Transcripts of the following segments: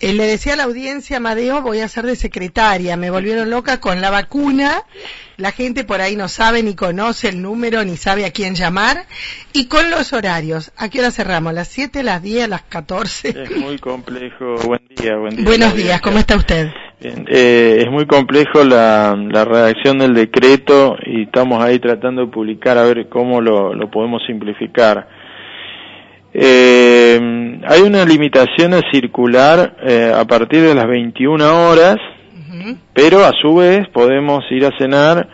Eh, le decía a la audiencia, Amadeo, voy a ser de secretaria. Me volvieron loca con la vacuna. La gente por ahí no sabe ni conoce el número ni sabe a quién llamar. Y con los horarios. ¿A qué hora cerramos? ¿Las 7, las 10, las 14? Es muy complejo. Buen día, buen día. Buenos días, ¿cómo está usted? Bien, eh, es muy complejo la, la redacción del decreto y estamos ahí tratando de publicar a ver cómo lo, lo podemos simplificar. Eh, hay una limitación a circular eh, a partir de las 21 horas, pero a su vez podemos ir a cenar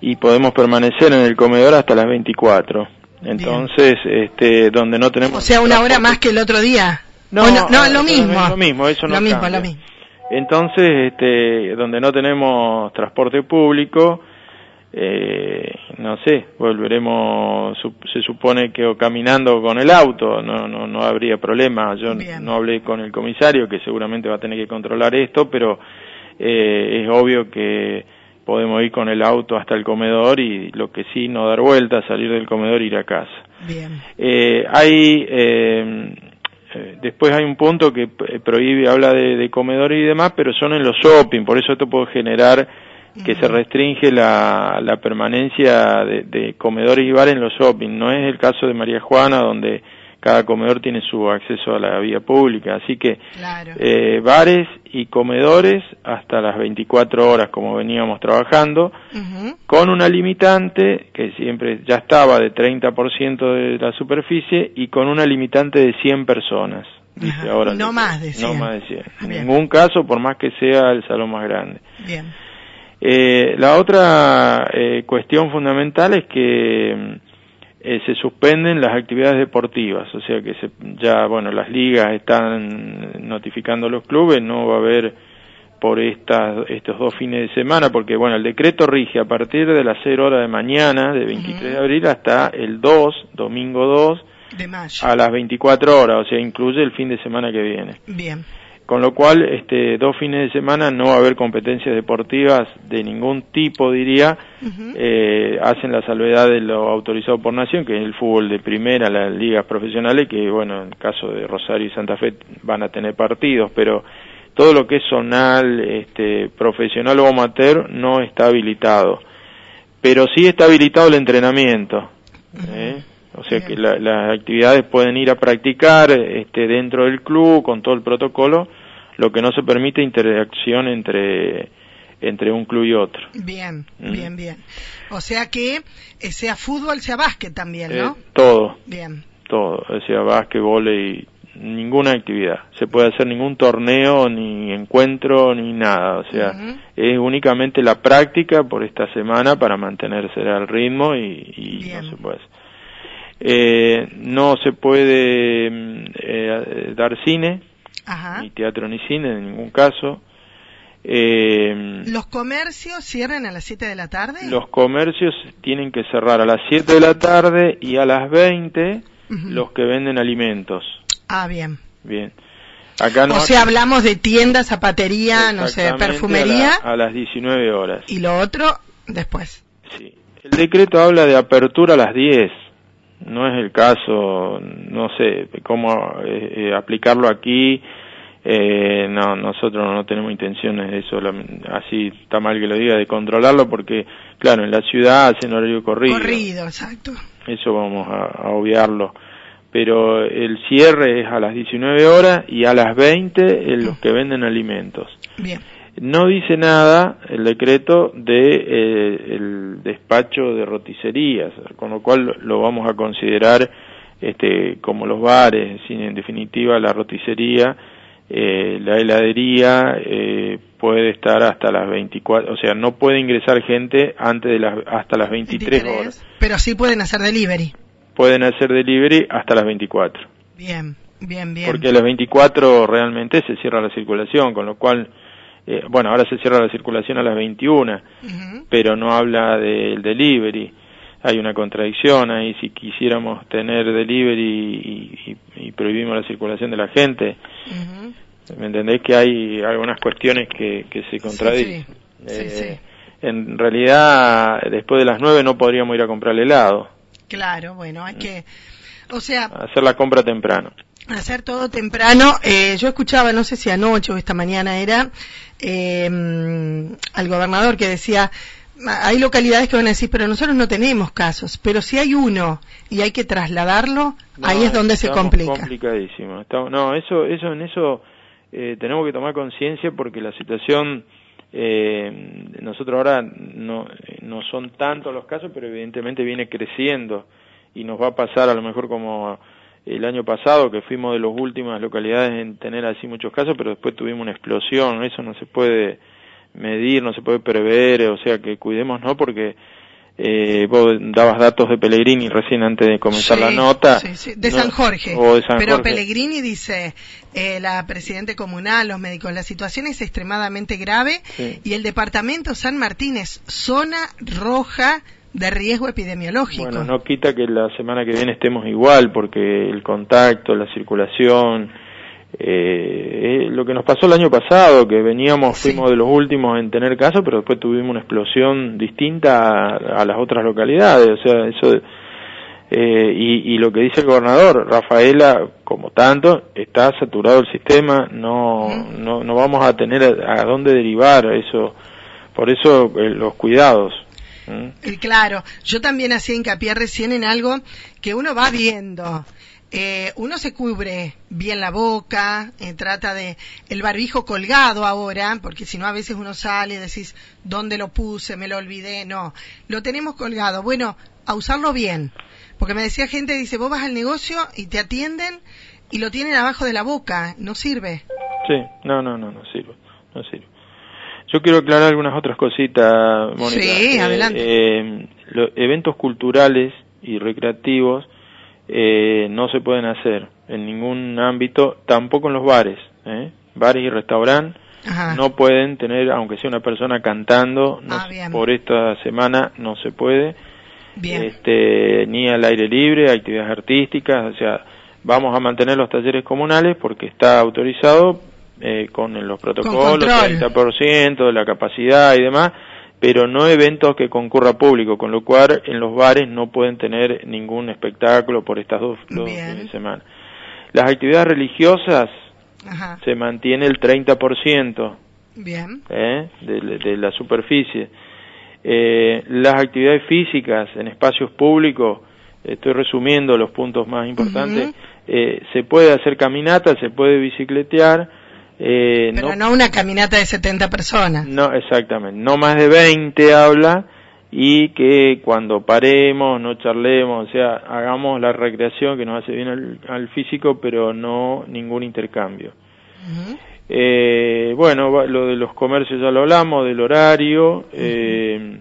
y podemos permanecer en el comedor hasta las 24. Entonces, este, donde no tenemos... O sea, una hora más que el otro día. No, no, no, lo mismo. Lo mismo, eso no Lo mismo, cambia. lo mismo. Entonces, este, donde no tenemos transporte público, eh, no sé, volveremos, se supone que o caminando con el auto, no, no, no habría problema. Yo Bien. no hablé con el comisario, que seguramente va a tener que controlar esto, pero eh, es obvio que podemos ir con el auto hasta el comedor y lo que sí, no dar vueltas, salir del comedor e ir a casa. Bien. Eh, hay eh, eh, después hay un punto que prohíbe habla de, de comedores y demás pero son en los shopping por eso esto puede generar que se restringe la, la permanencia de, de comedores y bares en los shopping no es el caso de María Juana donde cada comedor tiene su acceso a la vía pública así que Claro. eh, bares y comedores hasta las 24 horas como veníamos trabajando con una limitante que siempre ya estaba de 30% de la superficie y con una limitante de 100 personas. Dice ahora No más de 100. No más de 100. En Bien. ningún caso, por más que sea el salón más grande. Bien. Eh, la otra eh, cuestión fundamental es que eh, se suspenden las actividades deportivas, o sea que se, ya, bueno, las ligas están notificando a los clubes, no va a haber por estas, estos dos fines de semana, porque bueno, el decreto rige a partir de las 0 horas de mañana, de 23 de abril, hasta el 2, domingo 2, De mayo. a las 24 horas, o sea, incluye el fin de semana que viene. Bien. Con lo cual, este, dos fines de semana no va a haber competencias deportivas de ningún tipo, diría. Eh, hacen la salvedad de lo autorizado por nación, que es el fútbol de primera, las ligas profesionales, que bueno, en el caso de Rosario y Santa Fe van a tener partidos, pero todo lo que es zonal, este, profesional o amateur no está habilitado. Pero sí está habilitado el entrenamiento. ¿eh? O sea que la- las actividades pueden ir a practicar este, dentro del club con todo el protocolo, lo que no se permite interacción entre, entre un club y otro. Bien, Mm. bien, bien. O sea que eh, sea fútbol, sea básquet también, ¿no? Eh, todo, Bien. todo, o sea, básquetbol y ninguna actividad. Se puede hacer ningún torneo, ni encuentro, ni nada. O sea, es únicamente la práctica por esta semana para mantenerse al ritmo y, no se puede. Eh, no se puede eh, dar cine, Ajá. ni teatro ni cine en ningún caso. Eh, ¿Los comercios cierran a las 7 de la tarde? los comercios tienen que cerrar a las 7 de la tarde y a las 20 Ujú. los que venden alimentos. Ah, bien. Bien. Acá no o sea, hablamos de tienda, zapatería, no sé, perfumería A, la- a las 19 horas. y lo otro después. Sí. El decreto habla de apertura a las 10. No es el caso, no sé cómo eh, eh, aplicarlo aquí. Eh, no, nosotros no tenemos intenciones de eso, la- así está mal que lo diga, de controlarlo porque, claro, en la ciudad hacen horario corrido. Corrido, exacto. Eso vamos a, a obviarlo. Pero el cierre es a las 19 horas y a las 20 en los que venden alimentos. Bien. No dice nada el decreto de eh, el despacho de roticerías, con lo cual lo vamos a considerar este como los bares, sin en definitiva la roticería, eh, la heladería eh, puede estar hasta las 24, o sea, no puede ingresar gente antes de las hasta las 23 horas. Pero sí pueden hacer delivery. Pueden hacer delivery hasta las 24. Bien, bien, bien. Porque a las 24 realmente se cierra la circulación, con lo cual, eh, bueno, ahora se cierra la circulación a las 21, Ujú. pero no habla del delivery. Hay una contradicción ahí, si quisiéramos tener delivery y, y- y prohibimos la circulación de la gente, Ujú. ¿Me entendés que hay algunas cuestiones que, que se contradicen? Sí, sí, Eh, sí. En realidad, después de las 9 no podríamos ir a comprar helado, Claro, bueno, hay que... O sea, hacer la compra temprano. Hacer todo temprano. Eh, yo escuchaba, no sé si anoche o esta mañana era, eh, al gobernador que decía, hay localidades que van a decir, pero nosotros no tenemos casos, pero si hay uno y hay que trasladarlo, ahí es donde se complica. Complicadísimo. no, eso, eso, en eso eh, tenemos que tomar conciencia porque la situación, eh, nosotros ahora no, no son tantos los casos, pero evidentemente viene creciendo y nos va a pasar a lo mejor como el año pasado, que fuimos de las últimas localidades en tener así muchos casos, pero después tuvimos una explosión, eso no se puede medir, no se puede prever, o sea que cuidemos, ¿no? Porque eh, vos dabas datos de Pellegrini recién antes de comenzar la nota. De, San Jorge. Pero Pellegrini dice, eh, la presidente comunal, los médicos, la situación es extremadamente grave y el departamento San Martín es zona roja de riesgo epidemiológico. Bueno, no quita que la semana que viene estemos igual porque el contacto, la circulación, eh, lo que nos pasó el año pasado, que veníamos, fuimos de los últimos en tener casos, pero después tuvimos una explosión distinta a, las otras localidades, o sea, eso, eh, y, y, lo que dice el gobernador, Rafaela, como tanto, está saturado el sistema, no, no, no vamos a tener a, dónde derivar eso, por eso eh, los cuidados. Claro, yo también hacía hincapié recién en algo que uno va viendo eh, uno se cubre bien la boca, eh, trata de el barbijo colgado ahora, porque si no a veces uno sale y decís, ¿dónde lo puse? Me lo olvidé. No, lo tenemos colgado. Bueno, a usarlo bien. Porque me decía gente, dice, vos vas al negocio y te atienden y lo tienen abajo de la boca. No sirve. Sí, no, no, no, no sirve. No sirve. Yo quiero aclarar algunas otras cositas, Mónica. Sí, adelante. Eh, los eventos culturales y recreativos eh, no se pueden hacer en ningún ámbito, tampoco en los bares. ¿eh? Bares y restaurantes no pueden tener, aunque sea una persona cantando, no, ah, por esta semana no se puede. Este, ni al aire libre, actividades artísticas, o sea, vamos a mantener los talleres comunales porque está autorizado eh, con los protocolos, 30% de la capacidad y demás, pero no eventos que concurra público, con lo cual en los bares no pueden tener ningún espectáculo por estas dos, dos semanas. Las actividades religiosas se mantiene el 30% Bien. ¿eh? De, la superficie. Eh, las actividades físicas en espacios públicos, estoy resumiendo los puntos más importantes, eh, se puede hacer caminata, se puede bicicletear, eh, Pero no, una caminata de 70 personas. No, exactamente. No más de 20 habla y que cuando paremos, no charlemos, o sea, hagamos la recreación que nos hace bien al, físico, pero no ningún intercambio. eh, bueno, lo de los comercios ya lo hablamos, del horario. eh,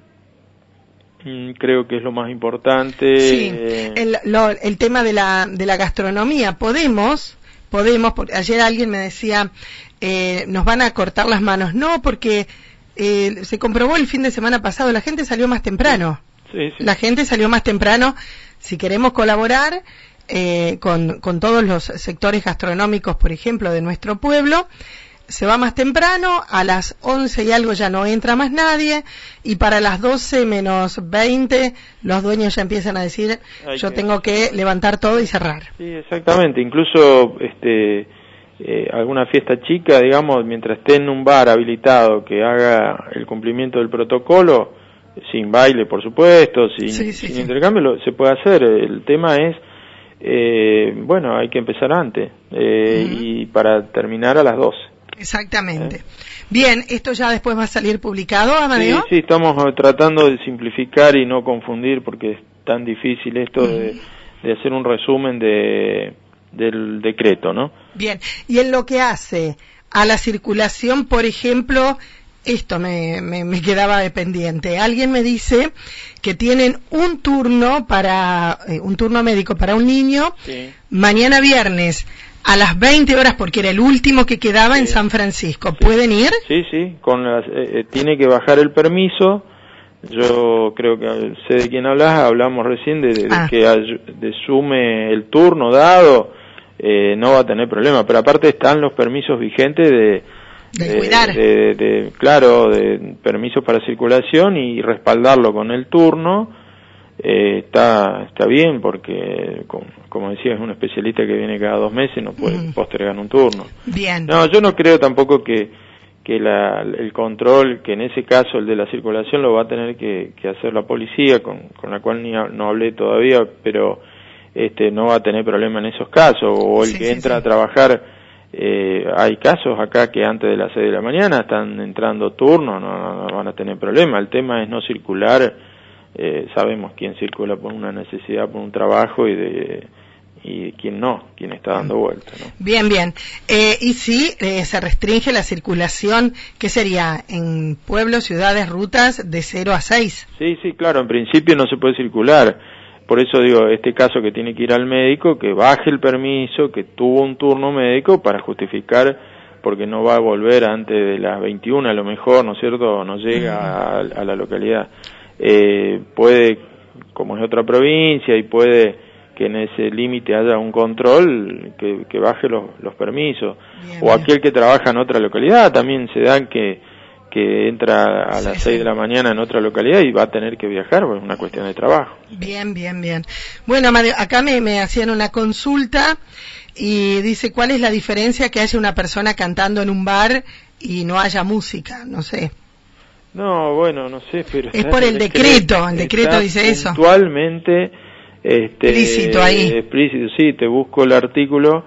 mm, creo que es lo más importante. Sí, el, el tema de la, de la gastronomía. Podemos, podemos, porque ayer alguien me decía, eh, nos van a cortar las manos. No, porque eh, se comprobó el fin de semana pasado, la gente salió más temprano. La gente salió más temprano. Si queremos colaborar eh, con, con todos los sectores gastronómicos, por ejemplo, de nuestro pueblo, se va más temprano, a las 11 y algo ya no entra más nadie, y para las 12 menos 20 los dueños ya empiezan a decir, yo tengo que levantar todo y cerrar. Sí, exactamente, incluso este, eh, alguna fiesta chica, digamos, mientras esté en un bar habilitado que haga el cumplimiento del protocolo, sin baile, por supuesto, sin, intercambio, se puede hacer. El tema es, eh, bueno, hay que empezar antes eh, y para terminar a las 12. Exactamente. Bien, esto ya después va a salir publicado, Amadeo. Sí, sí, estamos tratando de simplificar y no confundir porque es tan difícil esto de hacer un resumen de del decreto, ¿no? Bien, y en lo que hace a la circulación, por ejemplo, esto me, me, quedaba dependiente. Alguien me dice que tienen un turno para, eh, un turno médico para un niño, mañana viernes, a las 20 horas, porque era el último que quedaba en San Francisco. ¿Pueden ir? Sí, sí, con eh, eh, tiene que bajar el permiso, yo creo que sé de quién hablas, hablamos recién de, ah. que de sume el turno dado, eh, no va a tener problema. Pero aparte están los permisos vigentes de, de, claro, de permisos para circulación y respaldarlo con el turno eh, está está bien porque como, decía es un especialista que viene cada dos meses no puede postergar un turno. Bien. No yo no creo tampoco que que la, el control que en ese caso el de la circulación lo va a tener que, hacer la policía con, con la cual ni, no hablé todavía pero este no va a tener problema en esos casos. O el que entra a trabajar eh, hay casos acá que antes de las seis de la mañana están entrando turnos no, no van a tener problema. El tema es no circular eh, sabemos quién circula por una necesidad, por un trabajo y de y quién no, quién está dando vuelta. Bien, bien. Eh, y si eh, se restringe la circulación, ¿qué sería? ¿En pueblos, ciudades, rutas de 0 a 6? Sí, sí, claro, en principio no se puede circular. Por eso digo, este caso que tiene que ir al médico, que baje el permiso, que tuvo un turno médico para justificar porque no va a volver antes de las 21 a lo mejor, ¿no es cierto? No llega a la localidad eh, puede, como es otra provincia, y puede que en ese límite haya un control que, baje los, los permisos. o aquel que trabaja en otra localidad, también se dan que, que entra a las 6 de la mañana en otra localidad y va a tener que viajar, pues es una cuestión de trabajo. Bien, bien, bien. Bueno, acá me, me hacían una consulta y dice, ¿cuál es la diferencia que haya una persona cantando en un bar y no haya música? No sé. No, bueno, no sé, pero... Es por el decreto, el decreto dice eso. Actualmente... Este, explícito ahí. Explícito, sí, te busco el artículo,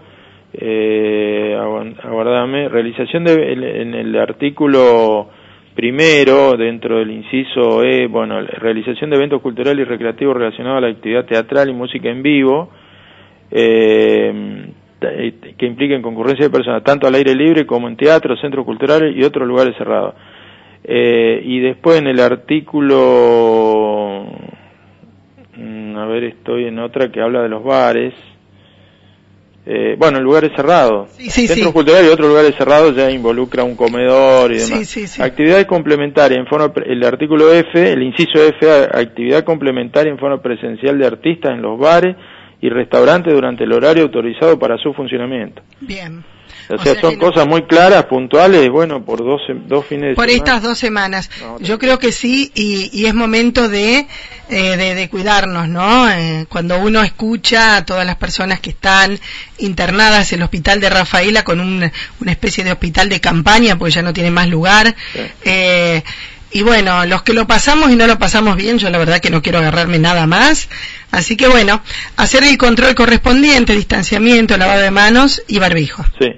eh, aguardame, realización de, en el artículo primero, dentro del inciso E, bueno, realización de eventos culturales y recreativos relacionados a la actividad teatral y música en vivo, eh, que impliquen concurrencia de personas tanto al aire libre como en teatro, centros culturales y otros lugares cerrados. Eh, y después en el artículo, mm, a ver, estoy en otra que habla de los bares. Eh, bueno, lugares cerrados. Sí, sí, Centros culturales y otros lugares cerrados ya involucra un comedor y demás. Actividades complementarias en forma, el artículo F, el inciso F, actividad complementaria en forma presencial de artistas en los bares y restaurantes durante el horario autorizado para su funcionamiento. Bien. O, sea, son cosas muy claras, puntuales, bueno, por dos, dos fines de por estas dos semanas. Yo creo que sí, y, es momento de, eh, de, cuidarnos, ¿no? Eh, cuando uno escucha a todas las personas que están internadas en el hospital de Rafaela con una especie de hospital de campaña, porque ya no tiene más lugar, eh, y bueno, los que lo pasamos y no lo pasamos bien, yo la verdad que no quiero agarrarme nada más. Así que bueno, hacer el control correspondiente, distanciamiento, lavado de manos y barbijo. Sí.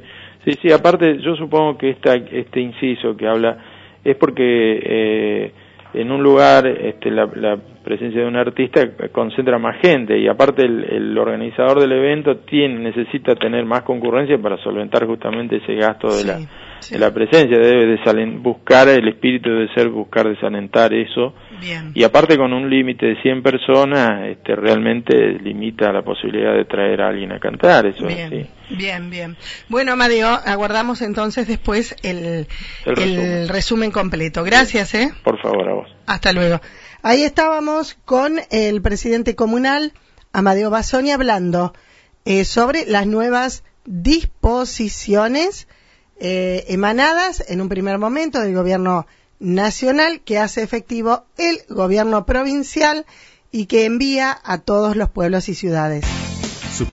Sí, sí, aparte yo supongo que esta, este inciso que habla es porque eh, en un lugar este, la, presencia de un artista concentra más gente y aparte el, organizador del evento tiene, necesita tener más concurrencia para solventar justamente ese gasto de, la, de la presencia, debe de buscar, el espíritu debe ser buscar desalentar eso y aparte con un límite de 100 personas este, realmente limita la posibilidad de traer a alguien a cantar, eso bien, Bien, bien. Bueno, Amadeo, aguardamos entonces después el, el, resumen. completo. Gracias, ¿eh? Por favor, a vos. Hasta luego. Ahí estábamos con el presidente comunal, Amadeo Basoni, hablando eh, sobre las nuevas disposiciones eh, emanadas en un primer momento del gobierno nacional que hace efectivo el gobierno provincial y que envía a todos los pueblos y ciudades.